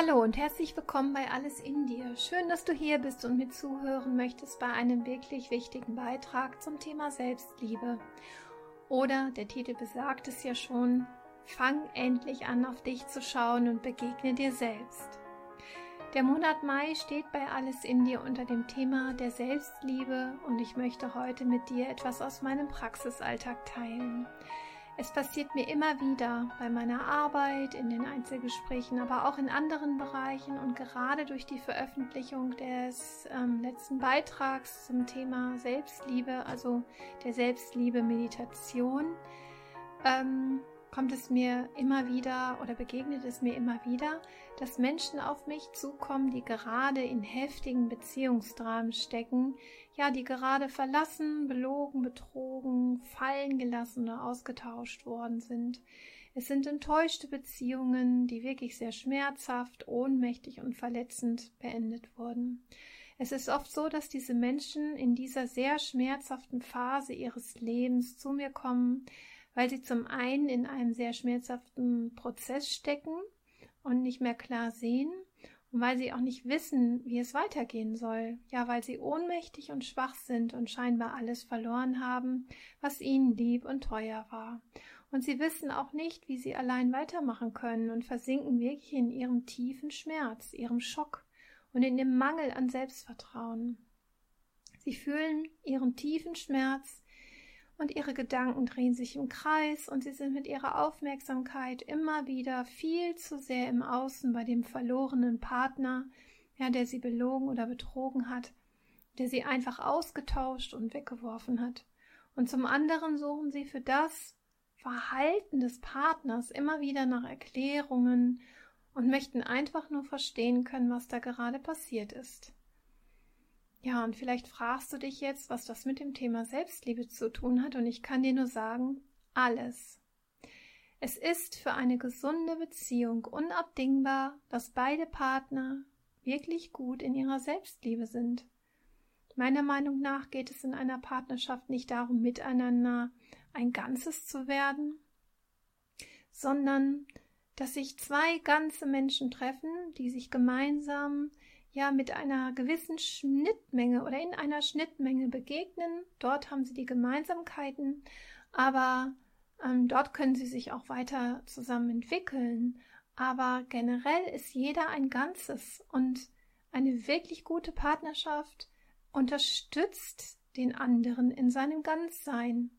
Hallo und herzlich willkommen bei Alles in dir. Schön, dass du hier bist und mir zuhören möchtest bei einem wirklich wichtigen Beitrag zum Thema Selbstliebe. Oder der Titel besagt es ja schon, fang endlich an auf dich zu schauen und begegne dir selbst. Der Monat Mai steht bei Alles in dir unter dem Thema der Selbstliebe und ich möchte heute mit dir etwas aus meinem Praxisalltag teilen. Es passiert mir immer wieder bei meiner Arbeit, in den Einzelgesprächen, aber auch in anderen Bereichen und gerade durch die Veröffentlichung des ähm, letzten Beitrags zum Thema Selbstliebe, also der Selbstliebe-Meditation, ähm, kommt es mir immer wieder oder begegnet es mir immer wieder, dass Menschen auf mich zukommen, die gerade in heftigen Beziehungsdramen stecken, ja, die gerade verlassen, belogen, betrogen, fallen gelassen oder ausgetauscht worden sind. Es sind enttäuschte Beziehungen, die wirklich sehr schmerzhaft, ohnmächtig und verletzend beendet wurden. Es ist oft so, dass diese Menschen in dieser sehr schmerzhaften Phase ihres Lebens zu mir kommen, weil sie zum einen in einem sehr schmerzhaften Prozess stecken und nicht mehr klar sehen weil sie auch nicht wissen, wie es weitergehen soll, ja, weil sie ohnmächtig und schwach sind und scheinbar alles verloren haben, was ihnen lieb und teuer war. Und sie wissen auch nicht, wie sie allein weitermachen können und versinken wirklich in ihrem tiefen Schmerz, ihrem Schock und in dem Mangel an Selbstvertrauen. Sie fühlen ihren tiefen Schmerz, und ihre Gedanken drehen sich im Kreis und sie sind mit ihrer Aufmerksamkeit immer wieder viel zu sehr im Außen bei dem verlorenen Partner, ja, der sie belogen oder betrogen hat, der sie einfach ausgetauscht und weggeworfen hat. Und zum anderen suchen sie für das Verhalten des Partners immer wieder nach Erklärungen und möchten einfach nur verstehen können, was da gerade passiert ist. Ja, und vielleicht fragst du dich jetzt, was das mit dem Thema Selbstliebe zu tun hat, und ich kann dir nur sagen, alles. Es ist für eine gesunde Beziehung unabdingbar, dass beide Partner wirklich gut in ihrer Selbstliebe sind. Meiner Meinung nach geht es in einer Partnerschaft nicht darum, miteinander ein Ganzes zu werden, sondern dass sich zwei ganze Menschen treffen, die sich gemeinsam ja mit einer gewissen Schnittmenge oder in einer Schnittmenge begegnen. Dort haben sie die Gemeinsamkeiten, aber ähm, dort können sie sich auch weiter zusammen entwickeln. Aber generell ist jeder ein Ganzes und eine wirklich gute Partnerschaft unterstützt den anderen in seinem Ganzsein.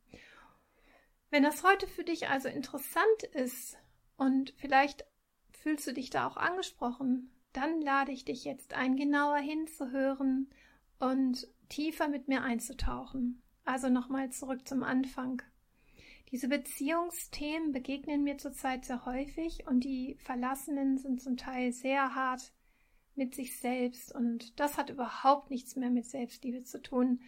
Wenn das heute für dich also interessant ist und vielleicht fühlst du dich da auch angesprochen, dann lade ich dich jetzt ein, genauer hinzuhören und tiefer mit mir einzutauchen. Also nochmal zurück zum Anfang. Diese Beziehungsthemen begegnen mir zurzeit sehr häufig und die Verlassenen sind zum Teil sehr hart mit sich selbst und das hat überhaupt nichts mehr mit Selbstliebe zu tun,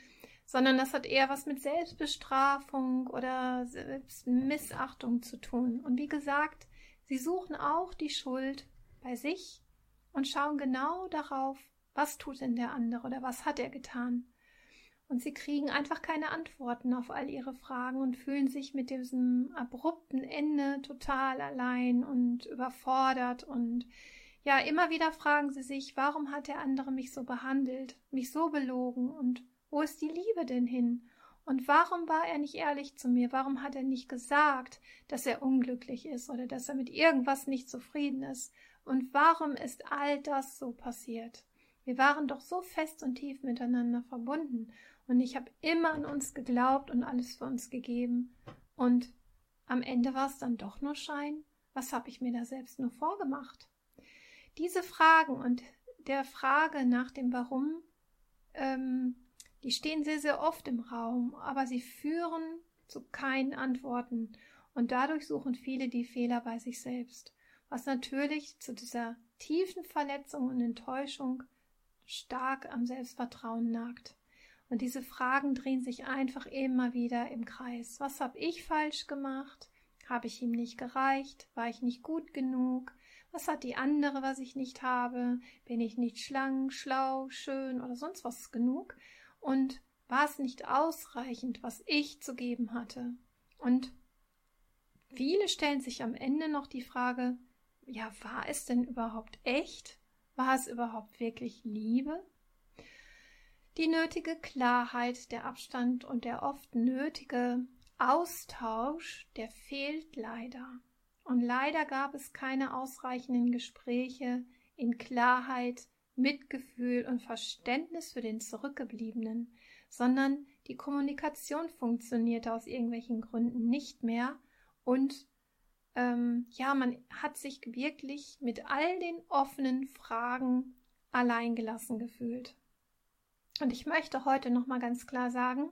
sondern das hat eher was mit Selbstbestrafung oder Selbstmissachtung zu tun. Und wie gesagt, sie suchen auch die Schuld bei sich und schauen genau darauf, was tut denn der andere oder was hat er getan. Und sie kriegen einfach keine Antworten auf all ihre Fragen und fühlen sich mit diesem abrupten Ende total allein und überfordert und ja, immer wieder fragen sie sich, warum hat der andere mich so behandelt, mich so belogen und wo ist die Liebe denn hin? Und warum war er nicht ehrlich zu mir? Warum hat er nicht gesagt, dass er unglücklich ist oder dass er mit irgendwas nicht zufrieden ist? Und warum ist all das so passiert? Wir waren doch so fest und tief miteinander verbunden und ich habe immer an uns geglaubt und alles für uns gegeben. Und am Ende war es dann doch nur Schein. Was habe ich mir da selbst nur vorgemacht? Diese Fragen und der Frage nach dem Warum, ähm, die stehen sehr, sehr oft im Raum, aber sie führen zu keinen Antworten und dadurch suchen viele die Fehler bei sich selbst was natürlich zu dieser tiefen Verletzung und Enttäuschung stark am Selbstvertrauen nagt. Und diese Fragen drehen sich einfach immer wieder im Kreis. Was habe ich falsch gemacht? Habe ich ihm nicht gereicht? War ich nicht gut genug? Was hat die andere, was ich nicht habe? Bin ich nicht schlank, schlau, schön oder sonst was genug? Und war es nicht ausreichend, was ich zu geben hatte? Und viele stellen sich am Ende noch die Frage, ja, war es denn überhaupt echt? War es überhaupt wirklich Liebe? Die nötige Klarheit, der Abstand und der oft nötige Austausch, der fehlt leider. Und leider gab es keine ausreichenden Gespräche in Klarheit, Mitgefühl und Verständnis für den Zurückgebliebenen, sondern die Kommunikation funktionierte aus irgendwelchen Gründen nicht mehr und ähm, ja, man hat sich wirklich mit all den offenen Fragen alleingelassen gefühlt. Und ich möchte heute noch mal ganz klar sagen,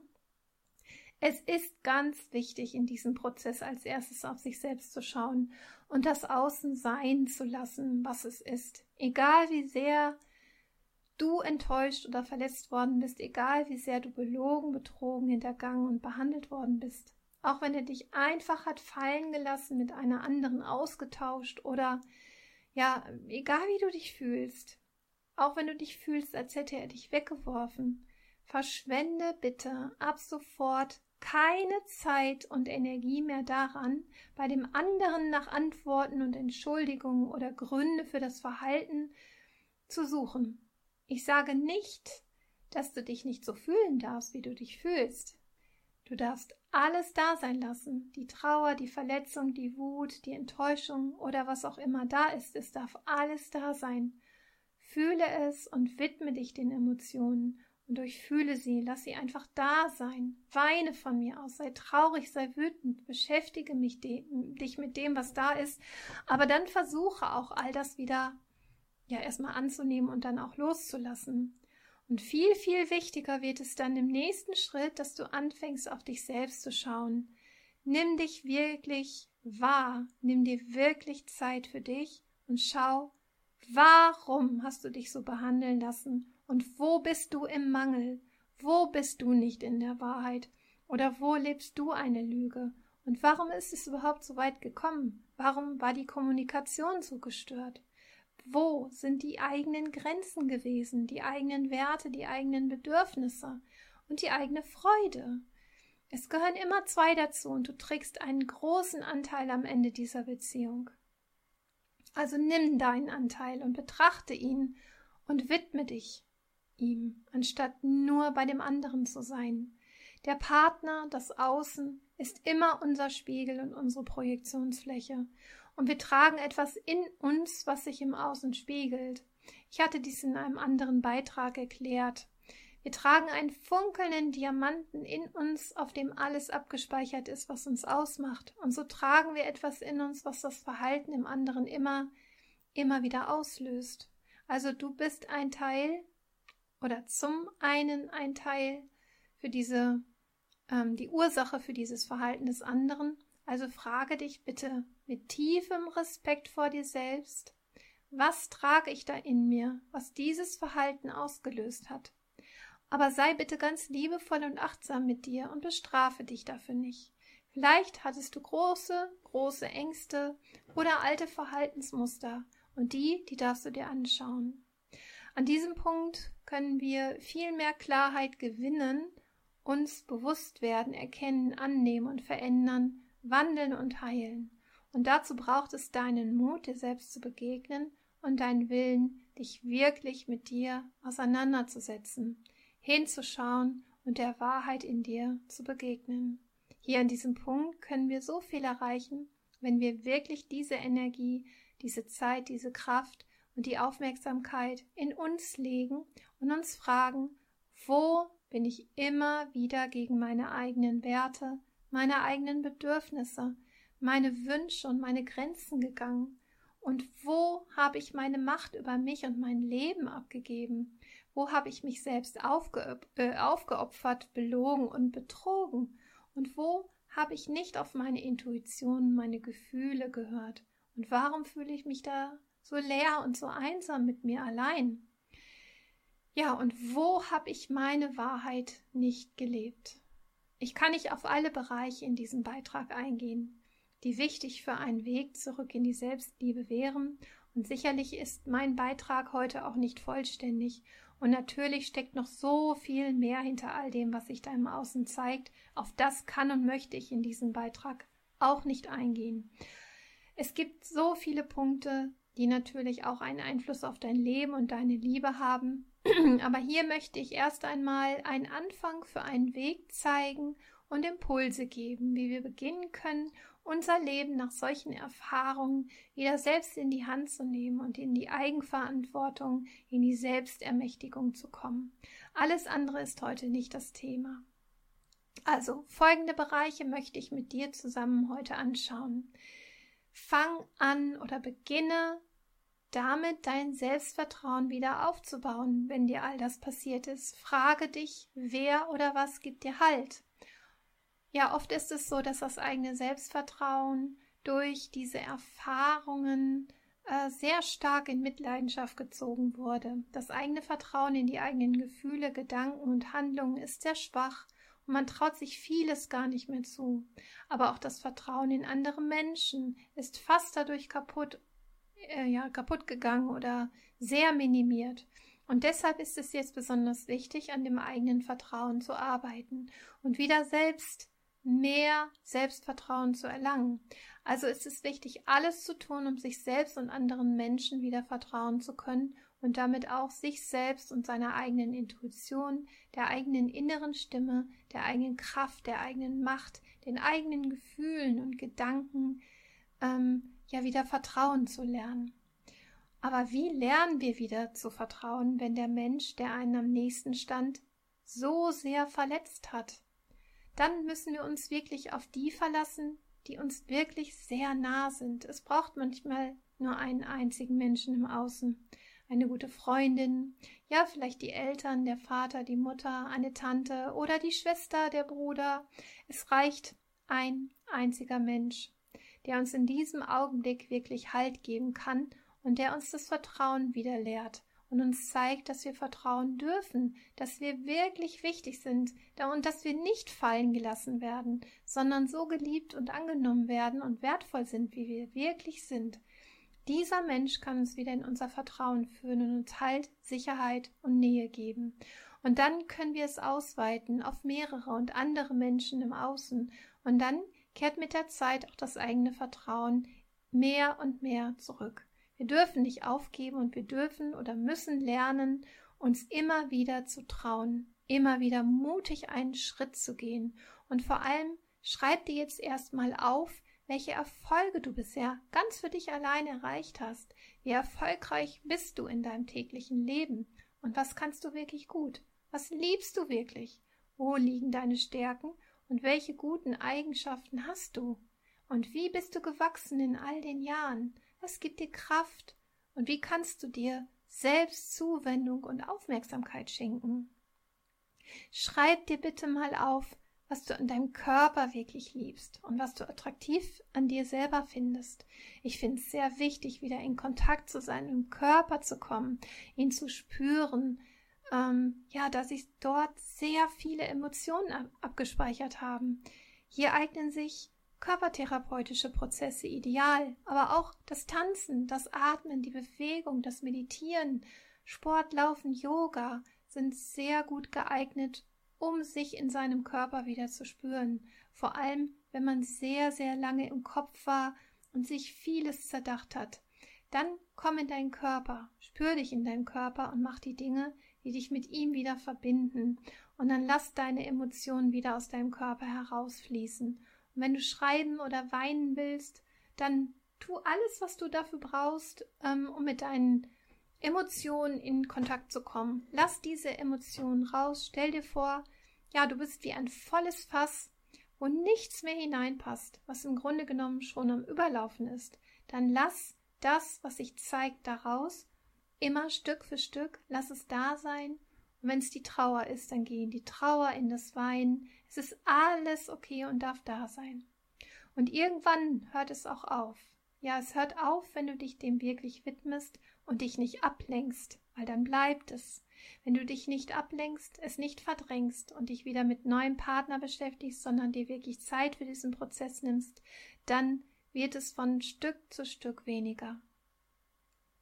es ist ganz wichtig, in diesem Prozess als erstes auf sich selbst zu schauen und das Außen sein zu lassen, was es ist. Egal wie sehr du enttäuscht oder verletzt worden bist, egal wie sehr du belogen, betrogen, hintergangen und behandelt worden bist. Auch wenn er dich einfach hat fallen gelassen, mit einer anderen ausgetauscht oder ja, egal wie du dich fühlst, auch wenn du dich fühlst, als hätte er dich weggeworfen, verschwende bitte ab sofort keine Zeit und Energie mehr daran, bei dem anderen nach Antworten und Entschuldigungen oder Gründe für das Verhalten zu suchen. Ich sage nicht, dass du dich nicht so fühlen darfst, wie du dich fühlst. Du darfst alles da sein lassen. Die Trauer, die Verletzung, die Wut, die Enttäuschung oder was auch immer da ist, es darf alles da sein. Fühle es und widme dich den Emotionen und durchfühle sie, lass sie einfach da sein. Weine von mir aus, sei traurig, sei wütend, beschäftige mich de dich mit dem, was da ist, aber dann versuche auch all das wieder ja erstmal anzunehmen und dann auch loszulassen. Und viel, viel wichtiger wird es dann im nächsten Schritt, dass du anfängst, auf dich selbst zu schauen. Nimm dich wirklich wahr, nimm dir wirklich Zeit für dich und schau, warum hast du dich so behandeln lassen und wo bist du im Mangel, wo bist du nicht in der Wahrheit oder wo lebst du eine Lüge und warum ist es überhaupt so weit gekommen? Warum war die Kommunikation so gestört? Wo sind die eigenen Grenzen gewesen, die eigenen Werte, die eigenen Bedürfnisse und die eigene Freude? Es gehören immer zwei dazu und du trägst einen großen Anteil am Ende dieser Beziehung. Also nimm deinen Anteil und betrachte ihn und widme dich ihm, anstatt nur bei dem anderen zu sein. Der Partner, das Außen, ist immer unser Spiegel und unsere Projektionsfläche und wir tragen etwas in uns, was sich im Außen spiegelt. Ich hatte dies in einem anderen Beitrag erklärt. Wir tragen einen funkelnden Diamanten in uns, auf dem alles abgespeichert ist, was uns ausmacht. Und so tragen wir etwas in uns, was das Verhalten im anderen immer, immer wieder auslöst. Also du bist ein Teil oder zum einen ein Teil für diese, ähm, die Ursache für dieses Verhalten des anderen. Also frage dich bitte, mit tiefem Respekt vor dir selbst, was trage ich da in mir, was dieses Verhalten ausgelöst hat. Aber sei bitte ganz liebevoll und achtsam mit dir und bestrafe dich dafür nicht. Vielleicht hattest du große, große Ängste oder alte Verhaltensmuster und die, die darfst du dir anschauen. An diesem Punkt können wir viel mehr Klarheit gewinnen, uns bewusst werden, erkennen, annehmen und verändern, wandeln und heilen. Und dazu braucht es deinen Mut, dir selbst zu begegnen und deinen Willen, dich wirklich mit dir auseinanderzusetzen, hinzuschauen und der Wahrheit in dir zu begegnen. Hier an diesem Punkt können wir so viel erreichen, wenn wir wirklich diese Energie, diese Zeit, diese Kraft und die Aufmerksamkeit in uns legen und uns fragen, wo bin ich immer wieder gegen meine eigenen Werte, meine eigenen Bedürfnisse, meine Wünsche und meine Grenzen gegangen? Und wo habe ich meine Macht über mich und mein Leben abgegeben? Wo habe ich mich selbst aufge äh, aufgeopfert, belogen und betrogen? Und wo habe ich nicht auf meine Intuition, meine Gefühle gehört? Und warum fühle ich mich da so leer und so einsam mit mir allein? Ja, und wo habe ich meine Wahrheit nicht gelebt? Ich kann nicht auf alle Bereiche in diesem Beitrag eingehen die wichtig für einen Weg zurück in die Selbstliebe wären. Und sicherlich ist mein Beitrag heute auch nicht vollständig. Und natürlich steckt noch so viel mehr hinter all dem, was sich da im Außen zeigt. Auf das kann und möchte ich in diesem Beitrag auch nicht eingehen. Es gibt so viele Punkte, die natürlich auch einen Einfluss auf dein Leben und deine Liebe haben. Aber hier möchte ich erst einmal einen Anfang für einen Weg zeigen und Impulse geben, wie wir beginnen können, unser Leben nach solchen Erfahrungen wieder selbst in die Hand zu nehmen und in die Eigenverantwortung, in die Selbstermächtigung zu kommen. Alles andere ist heute nicht das Thema. Also folgende Bereiche möchte ich mit dir zusammen heute anschauen. Fang an oder beginne damit dein Selbstvertrauen wieder aufzubauen, wenn dir all das passiert ist. Frage dich, wer oder was gibt dir Halt? Ja, oft ist es so, dass das eigene Selbstvertrauen durch diese Erfahrungen äh, sehr stark in Mitleidenschaft gezogen wurde. Das eigene Vertrauen in die eigenen Gefühle, Gedanken und Handlungen ist sehr schwach und man traut sich vieles gar nicht mehr zu. Aber auch das Vertrauen in andere Menschen ist fast dadurch kaputt äh, ja, kaputt gegangen oder sehr minimiert. Und deshalb ist es jetzt besonders wichtig, an dem eigenen Vertrauen zu arbeiten und wieder selbst mehr Selbstvertrauen zu erlangen. Also ist es wichtig, alles zu tun, um sich selbst und anderen Menschen wieder vertrauen zu können und damit auch sich selbst und seiner eigenen Intuition, der eigenen inneren Stimme, der eigenen Kraft, der eigenen Macht, den eigenen Gefühlen und Gedanken ähm, ja wieder vertrauen zu lernen. Aber wie lernen wir wieder zu vertrauen, wenn der Mensch, der einen am nächsten stand, so sehr verletzt hat? Dann müssen wir uns wirklich auf die verlassen, die uns wirklich sehr nah sind. Es braucht manchmal nur einen einzigen Menschen im Außen. Eine gute Freundin, ja, vielleicht die Eltern, der Vater, die Mutter, eine Tante oder die Schwester, der Bruder. Es reicht ein einziger Mensch der uns in diesem Augenblick wirklich Halt geben kann und der uns das Vertrauen wieder lehrt und uns zeigt, dass wir vertrauen dürfen, dass wir wirklich wichtig sind und dass wir nicht fallen gelassen werden, sondern so geliebt und angenommen werden und wertvoll sind, wie wir wirklich sind. Dieser Mensch kann uns wieder in unser Vertrauen führen und uns Halt, Sicherheit und Nähe geben. Und dann können wir es ausweiten auf mehrere und andere Menschen im Außen. Und dann kehrt mit der Zeit auch das eigene Vertrauen mehr und mehr zurück. Wir dürfen nicht aufgeben und wir dürfen oder müssen lernen, uns immer wieder zu trauen, immer wieder mutig einen Schritt zu gehen und vor allem schreib dir jetzt erstmal auf, welche Erfolge du bisher ganz für dich allein erreicht hast. Wie erfolgreich bist du in deinem täglichen Leben und was kannst du wirklich gut? Was liebst du wirklich? Wo liegen deine Stärken und welche guten Eigenschaften hast du? Und wie bist du gewachsen in all den Jahren? Was gibt dir Kraft? Und wie kannst du dir selbst Zuwendung und Aufmerksamkeit schenken? Schreib dir bitte mal auf, was du an deinem Körper wirklich liebst und was du attraktiv an dir selber findest. Ich finde es sehr wichtig, wieder in Kontakt zu sein, im Körper zu kommen, ihn zu spüren, ähm, ja, dass sich dort sehr viele Emotionen ab abgespeichert haben. Hier eignen sich körpertherapeutische Prozesse ideal, aber auch das Tanzen, das Atmen, die Bewegung, das Meditieren, Sport, Laufen, Yoga sind sehr gut geeignet, um sich in seinem Körper wieder zu spüren. Vor allem, wenn man sehr, sehr lange im Kopf war und sich vieles zerdacht hat. Dann komm in deinen Körper, spür dich in deinem Körper und mach die Dinge, die dich mit ihm wieder verbinden. Und dann lass deine Emotionen wieder aus deinem Körper herausfließen. Und wenn du schreiben oder weinen willst, dann tu alles, was du dafür brauchst, ähm, um mit deinen Emotionen in Kontakt zu kommen. Lass diese Emotionen raus. Stell dir vor, ja, du bist wie ein volles Fass, wo nichts mehr hineinpasst, was im Grunde genommen schon am Überlaufen ist. Dann lass das, was sich zeigt, daraus Immer Stück für Stück, lass es da sein. Und wenn es die Trauer ist, dann geh in die Trauer, in das Weinen. Es ist alles okay und darf da sein. Und irgendwann hört es auch auf. Ja, es hört auf, wenn du dich dem wirklich widmest und dich nicht ablenkst, weil dann bleibt es. Wenn du dich nicht ablenkst, es nicht verdrängst und dich wieder mit neuem Partner beschäftigst, sondern dir wirklich Zeit für diesen Prozess nimmst, dann wird es von Stück zu Stück weniger.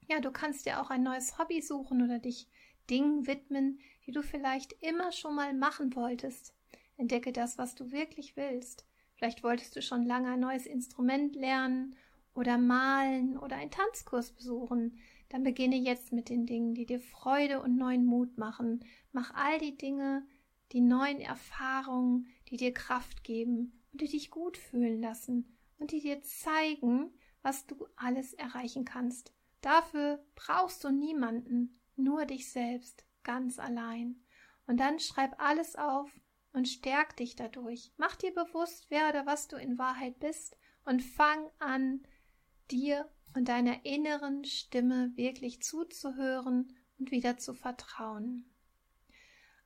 Ja, du kannst dir auch ein neues Hobby suchen oder dich Dingen widmen, die du vielleicht immer schon mal machen wolltest. Entdecke das, was du wirklich willst. Vielleicht wolltest du schon lange ein neues Instrument lernen oder malen oder einen Tanzkurs besuchen, dann beginne jetzt mit den Dingen, die dir Freude und neuen Mut machen. Mach all die Dinge, die neuen Erfahrungen, die dir Kraft geben und die dich gut fühlen lassen und die dir zeigen, was du alles erreichen kannst. Dafür brauchst du niemanden, nur dich selbst, ganz allein. Und dann schreib alles auf und stärk dich dadurch. Mach dir bewusst, wer oder was du in Wahrheit bist und fang an, dir und deiner inneren Stimme wirklich zuzuhören und wieder zu vertrauen.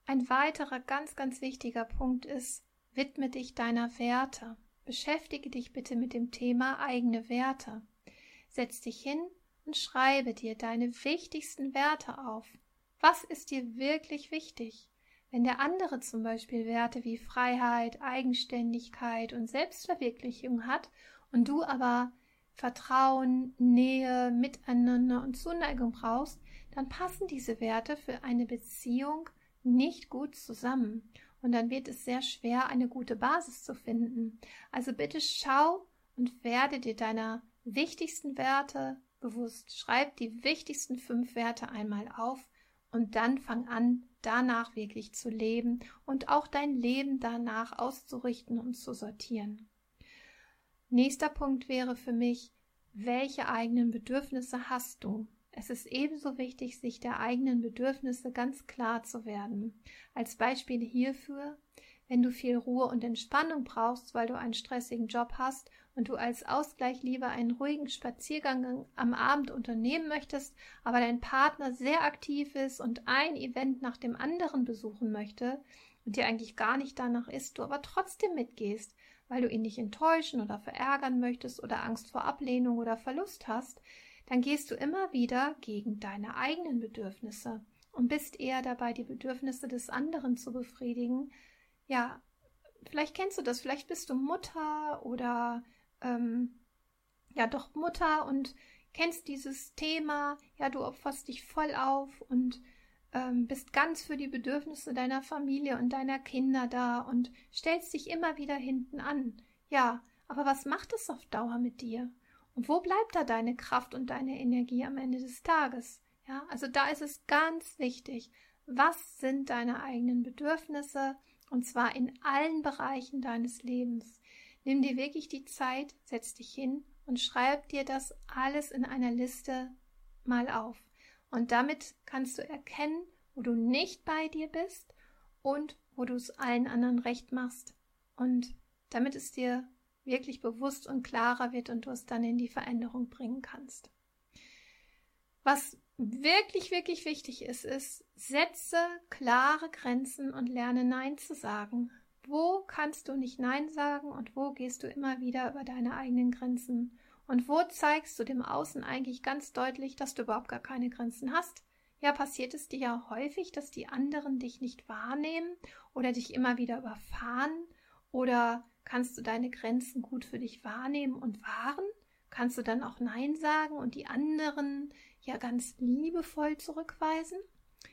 Ein weiterer ganz, ganz wichtiger Punkt ist, widme dich deiner Werte. Beschäftige dich bitte mit dem Thema eigene Werte. Setz dich hin und schreibe dir deine wichtigsten Werte auf. Was ist dir wirklich wichtig? Wenn der andere zum Beispiel Werte wie Freiheit, Eigenständigkeit und Selbstverwirklichung hat und du aber Vertrauen, Nähe, Miteinander und Zuneigung brauchst, dann passen diese Werte für eine Beziehung nicht gut zusammen. Und dann wird es sehr schwer, eine gute Basis zu finden. Also bitte schau und werde dir deiner wichtigsten Werte bewusst. Schreib die wichtigsten fünf Werte einmal auf und dann fang an, danach wirklich zu leben und auch dein Leben danach auszurichten und zu sortieren. Nächster Punkt wäre für mich, welche eigenen Bedürfnisse hast du? Es ist ebenso wichtig, sich der eigenen Bedürfnisse ganz klar zu werden. Als Beispiel hierfür, wenn du viel Ruhe und Entspannung brauchst, weil du einen stressigen Job hast und du als Ausgleich lieber einen ruhigen Spaziergang am Abend unternehmen möchtest, aber dein Partner sehr aktiv ist und ein Event nach dem anderen besuchen möchte und dir eigentlich gar nicht danach ist, du aber trotzdem mitgehst, weil du ihn nicht enttäuschen oder verärgern möchtest oder Angst vor Ablehnung oder Verlust hast, dann gehst du immer wieder gegen deine eigenen Bedürfnisse und bist eher dabei, die Bedürfnisse des anderen zu befriedigen. Ja, vielleicht kennst du das, vielleicht bist du Mutter oder ähm, ja doch Mutter und kennst dieses Thema, ja, du opferst dich voll auf und ähm, bist ganz für die Bedürfnisse deiner Familie und deiner Kinder da und stellst dich immer wieder hinten an. Ja, aber was macht es auf Dauer mit dir? Und wo bleibt da deine Kraft und deine Energie am Ende des Tages? Ja, also da ist es ganz wichtig, was sind deine eigenen Bedürfnisse und zwar in allen Bereichen deines Lebens. Nimm dir wirklich die Zeit, setz dich hin und schreib dir das alles in einer Liste mal auf. Und damit kannst du erkennen, wo du nicht bei dir bist und wo du es allen anderen recht machst. Und damit es dir wirklich bewusst und klarer wird und du es dann in die Veränderung bringen kannst. Was wirklich, wirklich wichtig ist, ist, setze klare Grenzen und lerne Nein zu sagen. Wo kannst du nicht Nein sagen und wo gehst du immer wieder über deine eigenen Grenzen? Und wo zeigst du dem Außen eigentlich ganz deutlich, dass du überhaupt gar keine Grenzen hast? Ja, passiert es dir ja häufig, dass die anderen dich nicht wahrnehmen oder dich immer wieder überfahren oder Kannst du deine Grenzen gut für dich wahrnehmen und wahren? Kannst du dann auch Nein sagen und die anderen ja ganz liebevoll zurückweisen?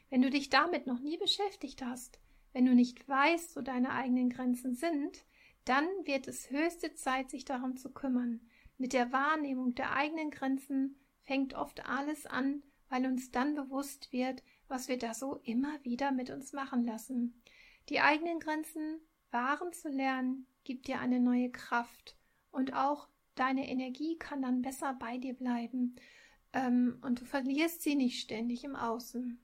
Wenn du dich damit noch nie beschäftigt hast, wenn du nicht weißt, wo deine eigenen Grenzen sind, dann wird es höchste Zeit, sich darum zu kümmern. Mit der Wahrnehmung der eigenen Grenzen fängt oft alles an, weil uns dann bewusst wird, was wir da so immer wieder mit uns machen lassen. Die eigenen Grenzen wahren zu lernen, gibt dir eine neue Kraft und auch deine Energie kann dann besser bei dir bleiben ähm, und du verlierst sie nicht ständig im Außen.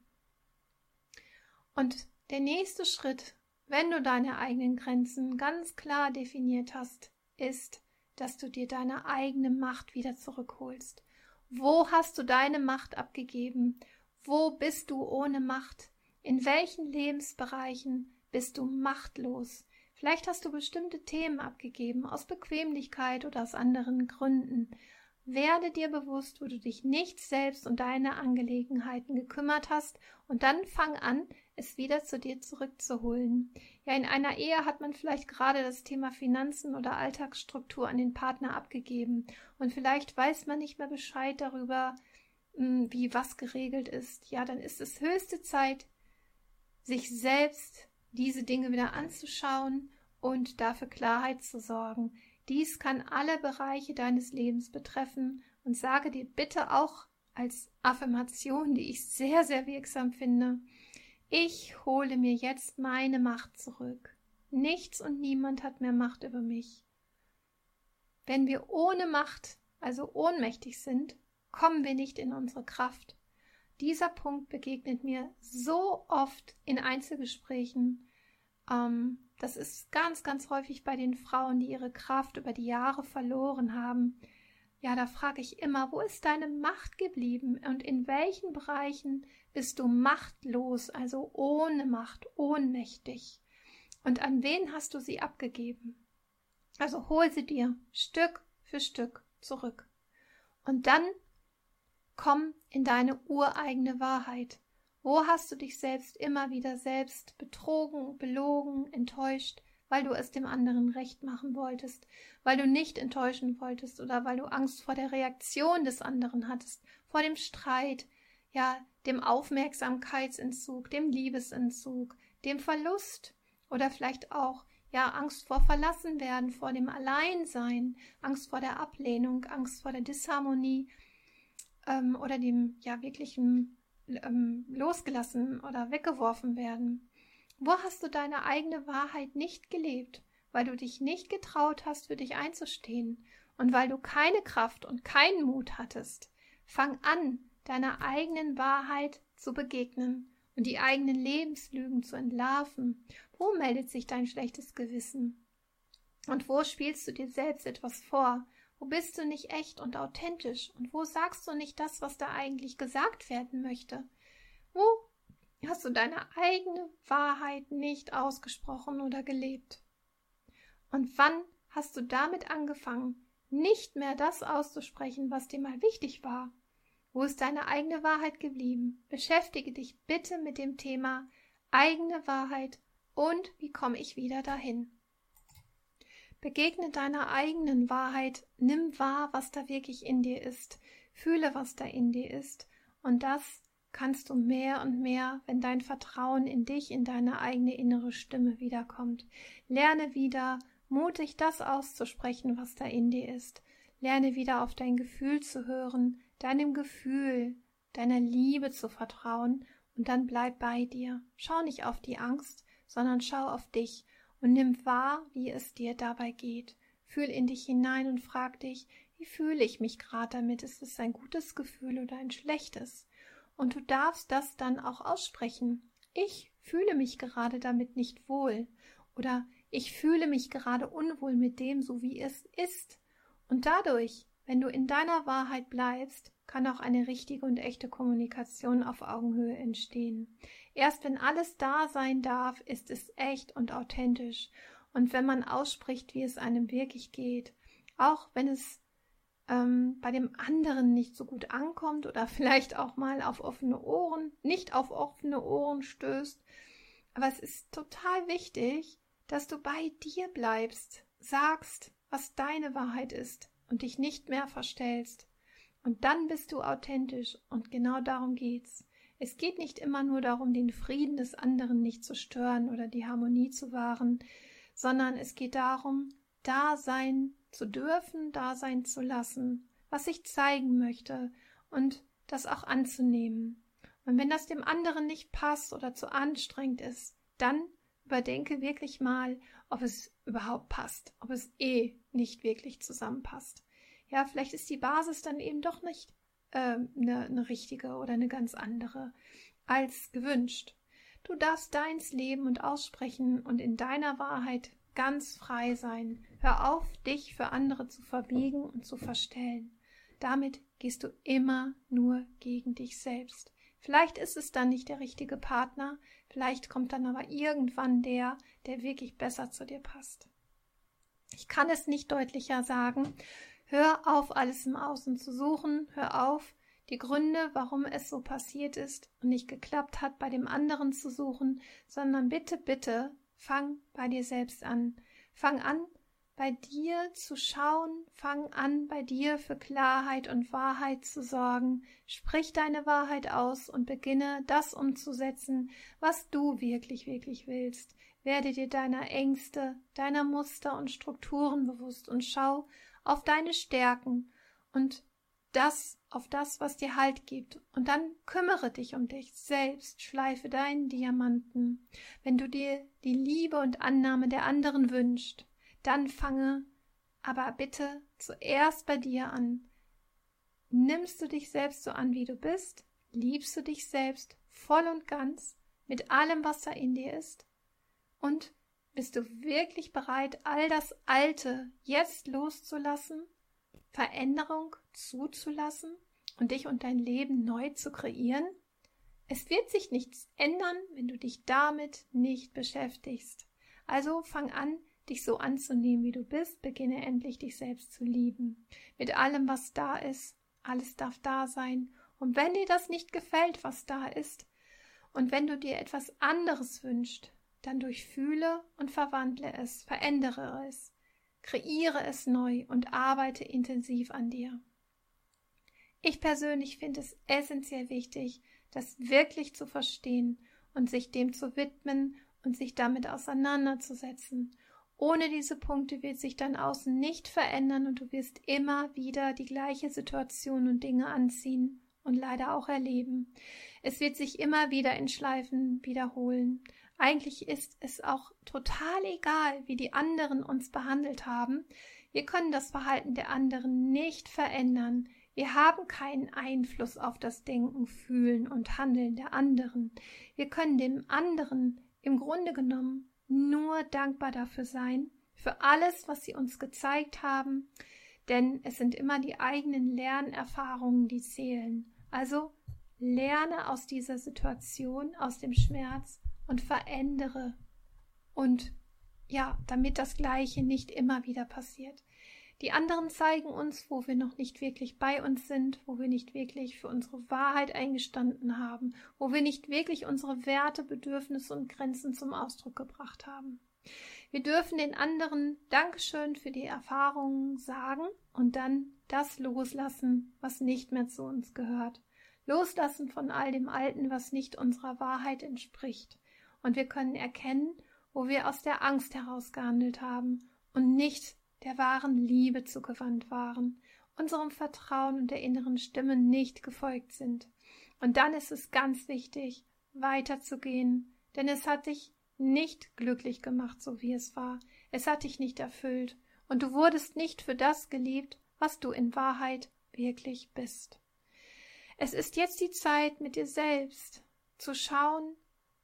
Und der nächste Schritt, wenn du deine eigenen Grenzen ganz klar definiert hast, ist, dass du dir deine eigene Macht wieder zurückholst. Wo hast du deine Macht abgegeben? Wo bist du ohne Macht? In welchen Lebensbereichen bist du machtlos? Vielleicht hast du bestimmte Themen abgegeben, aus Bequemlichkeit oder aus anderen Gründen. Werde dir bewusst, wo du dich nicht selbst und deine Angelegenheiten gekümmert hast, und dann fang an, es wieder zu dir zurückzuholen. Ja, in einer Ehe hat man vielleicht gerade das Thema Finanzen oder Alltagsstruktur an den Partner abgegeben, und vielleicht weiß man nicht mehr Bescheid darüber, hm, wie was geregelt ist. Ja, dann ist es höchste Zeit, sich selbst diese Dinge wieder anzuschauen und dafür Klarheit zu sorgen. Dies kann alle Bereiche deines Lebens betreffen und sage dir bitte auch als Affirmation, die ich sehr, sehr wirksam finde, ich hole mir jetzt meine Macht zurück. Nichts und niemand hat mehr Macht über mich. Wenn wir ohne Macht, also ohnmächtig sind, kommen wir nicht in unsere Kraft. Dieser Punkt begegnet mir so oft in Einzelgesprächen. Ähm, das ist ganz, ganz häufig bei den Frauen, die ihre Kraft über die Jahre verloren haben. Ja, da frage ich immer, wo ist deine Macht geblieben und in welchen Bereichen bist du machtlos, also ohne Macht, ohnmächtig? Und an wen hast du sie abgegeben? Also hol sie dir Stück für Stück zurück. Und dann komm in deine ureigene Wahrheit. Wo hast du dich selbst immer wieder selbst betrogen, belogen, enttäuscht, weil du es dem anderen recht machen wolltest, weil du nicht enttäuschen wolltest oder weil du Angst vor der Reaktion des anderen hattest, vor dem Streit, ja, dem Aufmerksamkeitsentzug, dem Liebesentzug, dem Verlust oder vielleicht auch ja Angst vor Verlassenwerden, vor dem Alleinsein, Angst vor der Ablehnung, Angst vor der Disharmonie ähm, oder dem ja wirklichen ähm, losgelassen oder weggeworfen werden. Wo hast du deine eigene Wahrheit nicht gelebt, weil du dich nicht getraut hast, für dich einzustehen und weil du keine Kraft und keinen Mut hattest? Fang an, deiner eigenen Wahrheit zu begegnen und die eigenen Lebenslügen zu entlarven. Wo meldet sich dein schlechtes Gewissen? Und wo spielst du dir selbst etwas vor? Wo bist du nicht echt und authentisch? Und wo sagst du nicht das, was da eigentlich gesagt werden möchte? Wo hast du deine eigene Wahrheit nicht ausgesprochen oder gelebt? Und wann hast du damit angefangen, nicht mehr das auszusprechen, was dir mal wichtig war? Wo ist deine eigene Wahrheit geblieben? Beschäftige dich bitte mit dem Thema eigene Wahrheit und wie komme ich wieder dahin? Begegne deiner eigenen Wahrheit, nimm wahr, was da wirklich in dir ist, fühle, was da in dir ist, und das kannst du mehr und mehr, wenn dein Vertrauen in dich, in deine eigene innere Stimme wiederkommt. Lerne wieder, mutig das auszusprechen, was da in dir ist. Lerne wieder auf dein Gefühl zu hören, deinem Gefühl, deiner Liebe zu vertrauen, und dann bleib bei dir. Schau nicht auf die Angst, sondern schau auf dich und nimm wahr, wie es dir dabei geht. Fühl in dich hinein und frag dich, wie fühle ich mich gerade damit? Ist es ein gutes Gefühl oder ein schlechtes? Und du darfst das dann auch aussprechen. Ich fühle mich gerade damit nicht wohl oder ich fühle mich gerade unwohl mit dem, so wie es ist. Und dadurch, wenn du in deiner Wahrheit bleibst, kann auch eine richtige und echte Kommunikation auf Augenhöhe entstehen. Erst wenn alles da sein darf, ist es echt und authentisch. Und wenn man ausspricht, wie es einem wirklich geht, auch wenn es ähm, bei dem anderen nicht so gut ankommt oder vielleicht auch mal auf offene Ohren, nicht auf offene Ohren stößt. Aber es ist total wichtig, dass du bei dir bleibst, sagst, was deine Wahrheit ist und dich nicht mehr verstellst. Und dann bist du authentisch und genau darum geht's. Es geht nicht immer nur darum, den Frieden des anderen nicht zu stören oder die Harmonie zu wahren, sondern es geht darum, da sein zu dürfen, da sein zu lassen, was ich zeigen möchte und das auch anzunehmen. Und wenn das dem anderen nicht passt oder zu anstrengend ist, dann überdenke wirklich mal, ob es überhaupt passt, ob es eh nicht wirklich zusammenpasst. Ja, vielleicht ist die Basis dann eben doch nicht eine äh, ne, ne richtige oder eine ganz andere als gewünscht. Du darfst deins leben und aussprechen und in deiner Wahrheit ganz frei sein. Hör auf, dich für andere zu verbiegen und zu verstellen. Damit gehst du immer nur gegen dich selbst. Vielleicht ist es dann nicht der richtige Partner, vielleicht kommt dann aber irgendwann der, der wirklich besser zu dir passt. Ich kann es nicht deutlicher sagen. Hör auf, alles im Außen zu suchen. Hör auf, die Gründe, warum es so passiert ist und nicht geklappt hat, bei dem anderen zu suchen, sondern bitte, bitte, fang bei dir selbst an. Fang an, bei dir zu schauen, fang an, bei dir für Klarheit und Wahrheit zu sorgen, sprich deine Wahrheit aus und beginne das umzusetzen, was du wirklich, wirklich willst. Werde dir deiner Ängste, deiner Muster und Strukturen bewusst und schau auf deine Stärken und das auf das, was dir Halt gibt. Und dann kümmere dich um dich selbst, schleife deinen Diamanten. Wenn du dir die Liebe und Annahme der anderen wünschst, dann fange aber bitte zuerst bei dir an. Nimmst du dich selbst so an, wie du bist? Liebst du dich selbst voll und ganz mit allem, was da in dir ist? Und bist du wirklich bereit, all das Alte jetzt loszulassen, Veränderung zuzulassen und dich und dein Leben neu zu kreieren? Es wird sich nichts ändern, wenn du dich damit nicht beschäftigst. Also fang an, dich so anzunehmen, wie du bist, beginne endlich dich selbst zu lieben. Mit allem, was da ist, alles darf da sein. Und wenn dir das nicht gefällt, was da ist, und wenn du dir etwas anderes wünschst, dann durchfühle und verwandle es, verändere es, kreiere es neu und arbeite intensiv an dir. Ich persönlich finde es essentiell wichtig, das wirklich zu verstehen und sich dem zu widmen und sich damit auseinanderzusetzen ohne diese Punkte wird sich dein Außen nicht verändern und du wirst immer wieder die gleiche Situation und Dinge anziehen und leider auch erleben. Es wird sich immer wieder in Schleifen wiederholen. Eigentlich ist es auch total egal, wie die anderen uns behandelt haben. Wir können das Verhalten der anderen nicht verändern. Wir haben keinen Einfluss auf das Denken, Fühlen und Handeln der anderen. Wir können dem anderen im Grunde genommen nur dankbar dafür sein, für alles, was sie uns gezeigt haben, denn es sind immer die eigenen Lernerfahrungen, die zählen. Also lerne aus dieser Situation, aus dem Schmerz und verändere. Und ja, damit das Gleiche nicht immer wieder passiert. Die anderen zeigen uns, wo wir noch nicht wirklich bei uns sind, wo wir nicht wirklich für unsere Wahrheit eingestanden haben, wo wir nicht wirklich unsere Werte, Bedürfnisse und Grenzen zum Ausdruck gebracht haben. Wir dürfen den anderen Dankeschön für die Erfahrungen sagen und dann das loslassen, was nicht mehr zu uns gehört. Loslassen von all dem Alten, was nicht unserer Wahrheit entspricht. Und wir können erkennen, wo wir aus der Angst heraus gehandelt haben und nicht der wahren Liebe zugewandt waren, unserem Vertrauen und der inneren Stimme nicht gefolgt sind. Und dann ist es ganz wichtig, weiterzugehen, denn es hat dich nicht glücklich gemacht, so wie es war. Es hat dich nicht erfüllt, und du wurdest nicht für das geliebt, was du in Wahrheit wirklich bist. Es ist jetzt die Zeit, mit dir selbst zu schauen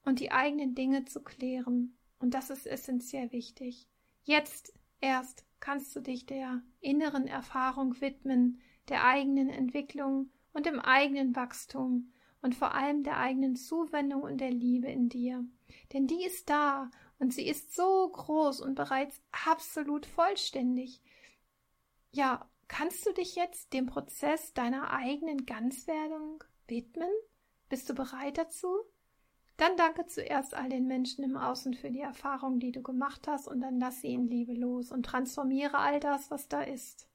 und die eigenen Dinge zu klären, und das ist essentiell wichtig. Jetzt erst kannst du dich der inneren Erfahrung widmen, der eigenen Entwicklung und dem eigenen Wachstum und vor allem der eigenen Zuwendung und der Liebe in dir. Denn die ist da und sie ist so groß und bereits absolut vollständig. Ja, kannst du dich jetzt dem Prozess deiner eigenen Ganzwerdung widmen? Bist du bereit dazu? Dann danke zuerst all den Menschen im Außen für die Erfahrung, die du gemacht hast, und dann lass sie in Liebe los und transformiere all das, was da ist.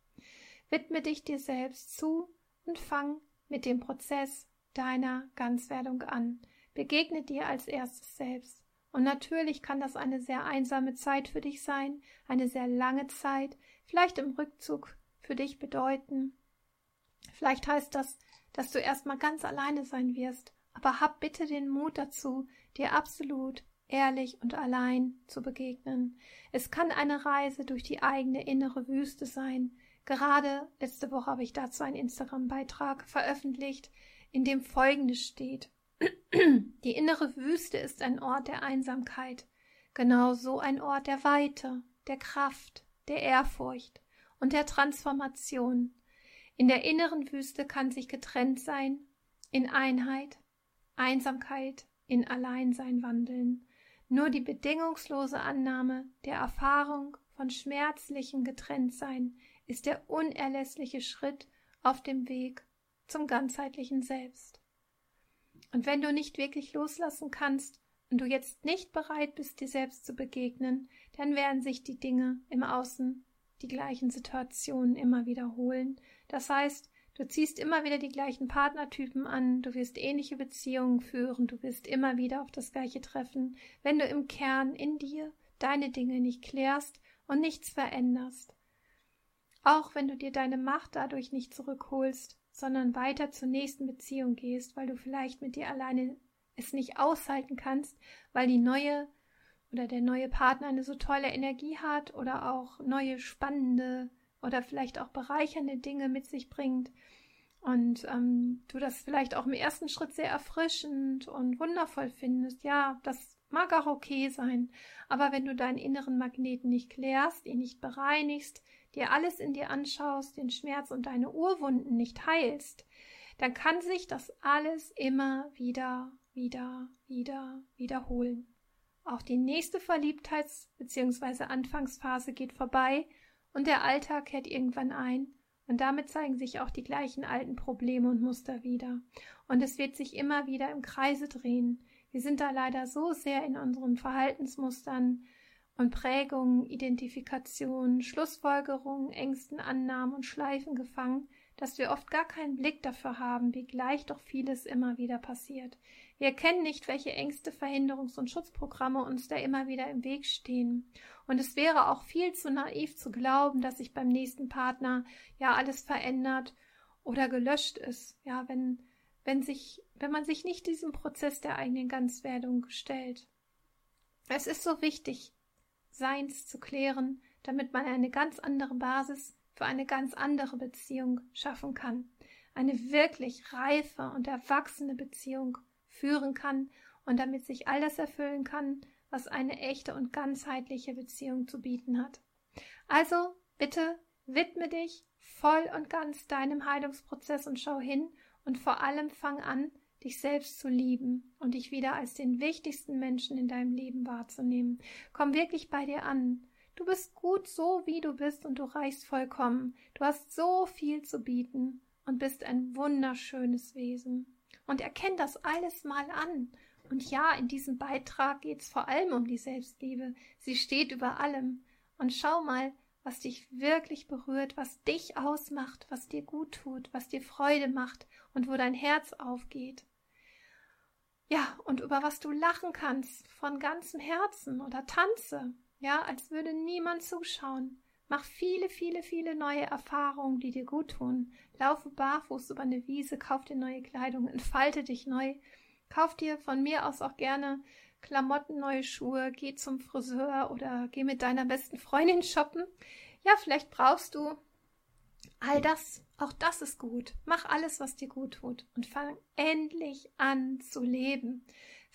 Widme dich dir selbst zu und fang mit dem Prozess deiner Ganzwerdung an. Begegne dir als erstes selbst. Und natürlich kann das eine sehr einsame Zeit für dich sein, eine sehr lange Zeit, vielleicht im Rückzug für dich bedeuten. Vielleicht heißt das, dass du erstmal ganz alleine sein wirst aber hab bitte den Mut dazu, dir absolut ehrlich und allein zu begegnen. Es kann eine Reise durch die eigene innere Wüste sein. Gerade letzte Woche habe ich dazu einen Instagram-Beitrag veröffentlicht, in dem folgendes steht. Die innere Wüste ist ein Ort der Einsamkeit, genauso ein Ort der Weite, der Kraft, der Ehrfurcht und der Transformation. In der inneren Wüste kann sich getrennt sein, in Einheit, Einsamkeit, in Alleinsein wandeln, nur die bedingungslose Annahme der Erfahrung von schmerzlichem Getrenntsein ist der unerlässliche Schritt auf dem Weg zum ganzheitlichen Selbst. Und wenn du nicht wirklich loslassen kannst und du jetzt nicht bereit bist, dir selbst zu begegnen, dann werden sich die Dinge im Außen die gleichen Situationen immer wiederholen. Das heißt, du ziehst immer wieder die gleichen Partnertypen an, du wirst ähnliche Beziehungen führen, du wirst immer wieder auf das gleiche treffen, wenn du im Kern in dir deine Dinge nicht klärst und nichts veränderst. Auch wenn du dir deine Macht dadurch nicht zurückholst, sondern weiter zur nächsten Beziehung gehst, weil du vielleicht mit dir alleine es nicht aushalten kannst, weil die neue oder der neue Partner eine so tolle Energie hat oder auch neue spannende oder vielleicht auch bereichernde Dinge mit sich bringt und ähm, du das vielleicht auch im ersten Schritt sehr erfrischend und wundervoll findest, ja, das mag auch okay sein. Aber wenn du deinen inneren Magneten nicht klärst, ihn nicht bereinigst, dir alles in dir anschaust, den Schmerz und deine Urwunden nicht heilst, dann kann sich das alles immer wieder, wieder, wieder wiederholen. Auch die nächste Verliebtheits- bzw. Anfangsphase geht vorbei und der Alltag kehrt irgendwann ein und damit zeigen sich auch die gleichen alten Probleme und Muster wieder. Und es wird sich immer wieder im Kreise drehen. Wir sind da leider so sehr in unseren Verhaltensmustern und Prägungen, Identifikation, Schlussfolgerungen, Ängsten, Annahmen und Schleifen gefangen, dass wir oft gar keinen Blick dafür haben, wie gleich doch vieles immer wieder passiert. Wir erkennen nicht, welche Ängste, Verhinderungs- und Schutzprogramme uns da immer wieder im Weg stehen. Und es wäre auch viel zu naiv zu glauben, dass sich beim nächsten Partner ja alles verändert oder gelöscht ist. Ja, wenn, wenn sich, wenn man sich nicht diesem Prozess der eigenen Ganzwerdung stellt. Es ist so wichtig, Seins zu klären, damit man eine ganz andere Basis für eine ganz andere Beziehung schaffen kann. Eine wirklich reife und erwachsene Beziehung führen kann und damit sich all das erfüllen kann, was eine echte und ganzheitliche Beziehung zu bieten hat. Also bitte widme dich voll und ganz deinem Heilungsprozess und schau hin und vor allem fang an, dich selbst zu lieben und dich wieder als den wichtigsten Menschen in deinem Leben wahrzunehmen. Komm wirklich bei dir an. Du bist gut so, wie du bist und du reichst vollkommen. Du hast so viel zu bieten und bist ein wunderschönes Wesen. Und erkenn das alles mal an. Und ja, in diesem Beitrag geht es vor allem um die Selbstliebe. Sie steht über allem. Und schau mal, was dich wirklich berührt, was dich ausmacht, was dir gut tut, was dir Freude macht und wo dein Herz aufgeht. Ja, und über was du lachen kannst von ganzem Herzen oder tanze ja, als würde niemand zuschauen. Mach viele, viele, viele neue Erfahrungen, die dir gut tun. Laufe barfuß über eine Wiese, kauf dir neue Kleidung, entfalte dich neu. Kauf dir von mir aus auch gerne Klamotten, neue Schuhe, geh zum Friseur oder geh mit deiner besten Freundin shoppen. Ja, vielleicht brauchst du all das. Auch das ist gut. Mach alles, was dir gut tut und fang endlich an zu leben.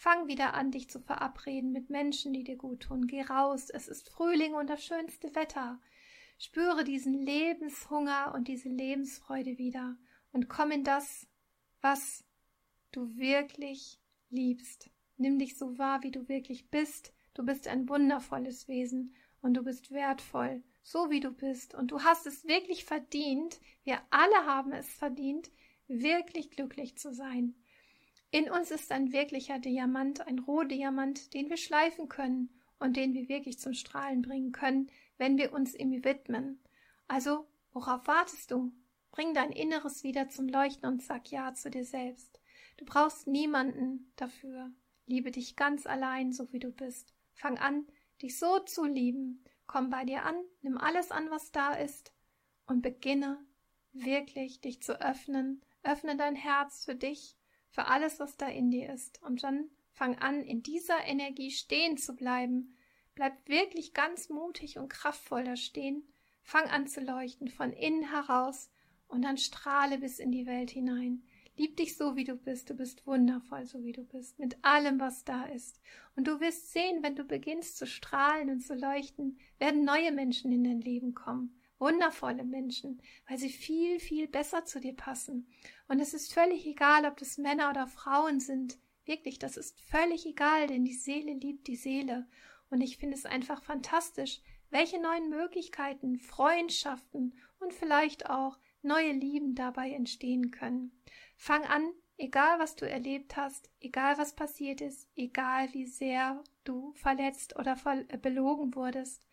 Fang wieder an, dich zu verabreden mit Menschen, die dir gut tun. Geh raus, es ist Frühling und das schönste Wetter. Spüre diesen Lebenshunger und diese Lebensfreude wieder und komm in das, was du wirklich liebst. Nimm dich so wahr, wie du wirklich bist. Du bist ein wundervolles Wesen und du bist wertvoll, so wie du bist. Und du hast es wirklich verdient, wir alle haben es verdient, wirklich glücklich zu sein. In uns ist ein wirklicher Diamant, ein Rohdiamant, den wir schleifen können und den wir wirklich zum Strahlen bringen können, wenn wir uns ihm widmen. Also, worauf wartest du? Bring dein Inneres wieder zum Leuchten und sag Ja zu dir selbst. Du brauchst niemanden dafür. Liebe dich ganz allein, so wie du bist. Fang an, dich so zu lieben. Komm bei dir an, nimm alles an, was da ist und beginne wirklich dich zu öffnen. Öffne dein Herz für dich für alles, was da in dir ist. Und dann fang an, in dieser Energie stehen zu bleiben. Bleib wirklich ganz mutig und kraftvoll da stehen. Fang an zu leuchten von innen heraus und dann strahle bis in die Welt hinein. Lieb dich so, wie du bist. Du bist wundervoll, so wie du bist, mit allem, was da ist. Und du wirst sehen, wenn du beginnst zu strahlen und zu leuchten, werden neue Menschen in dein Leben kommen wundervolle Menschen, weil sie viel, viel besser zu dir passen. Und es ist völlig egal, ob das Männer oder Frauen sind. Wirklich, das ist völlig egal, denn die Seele liebt die Seele. Und ich finde es einfach fantastisch, welche neuen Möglichkeiten, Freundschaften und vielleicht auch neue Lieben dabei entstehen können. Fang an, egal was du erlebt hast, egal was passiert ist, egal wie sehr du verletzt oder belogen wurdest.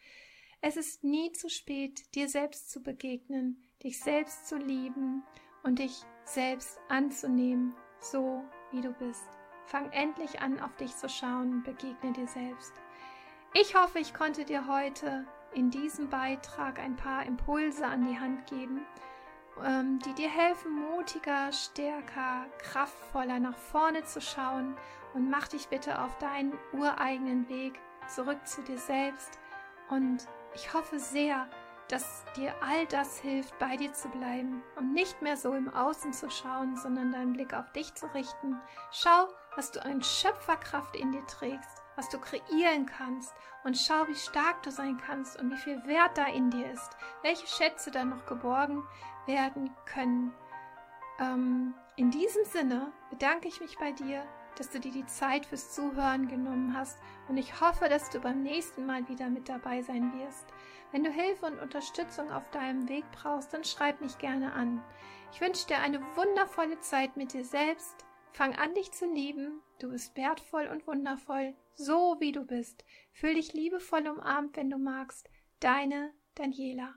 Es ist nie zu spät, dir selbst zu begegnen, dich selbst zu lieben und dich selbst anzunehmen, so wie du bist. Fang endlich an, auf dich zu schauen, begegne dir selbst. Ich hoffe, ich konnte dir heute in diesem Beitrag ein paar Impulse an die Hand geben, ähm, die dir helfen, mutiger, stärker, kraftvoller nach vorne zu schauen und mach dich bitte auf deinen ureigenen Weg zurück zu dir selbst. Und ich hoffe sehr, dass dir all das hilft, bei dir zu bleiben und nicht mehr so im Außen zu schauen, sondern deinen Blick auf dich zu richten. Schau, was du an Schöpferkraft in dir trägst, was du kreieren kannst und schau, wie stark du sein kannst und wie viel Wert da in dir ist, welche Schätze da noch geborgen werden können. Ähm, in diesem Sinne bedanke ich mich bei dir, dass du dir die Zeit fürs Zuhören genommen hast und ich hoffe, dass du beim nächsten Mal wieder mit dabei sein wirst. Wenn du Hilfe und Unterstützung auf deinem Weg brauchst, dann schreib mich gerne an. Ich wünsche dir eine wundervolle Zeit mit dir selbst. Fang an, dich zu lieben. Du bist wertvoll und wundervoll, so wie du bist. Fühl dich liebevoll umarmt, wenn du magst. Deine Daniela.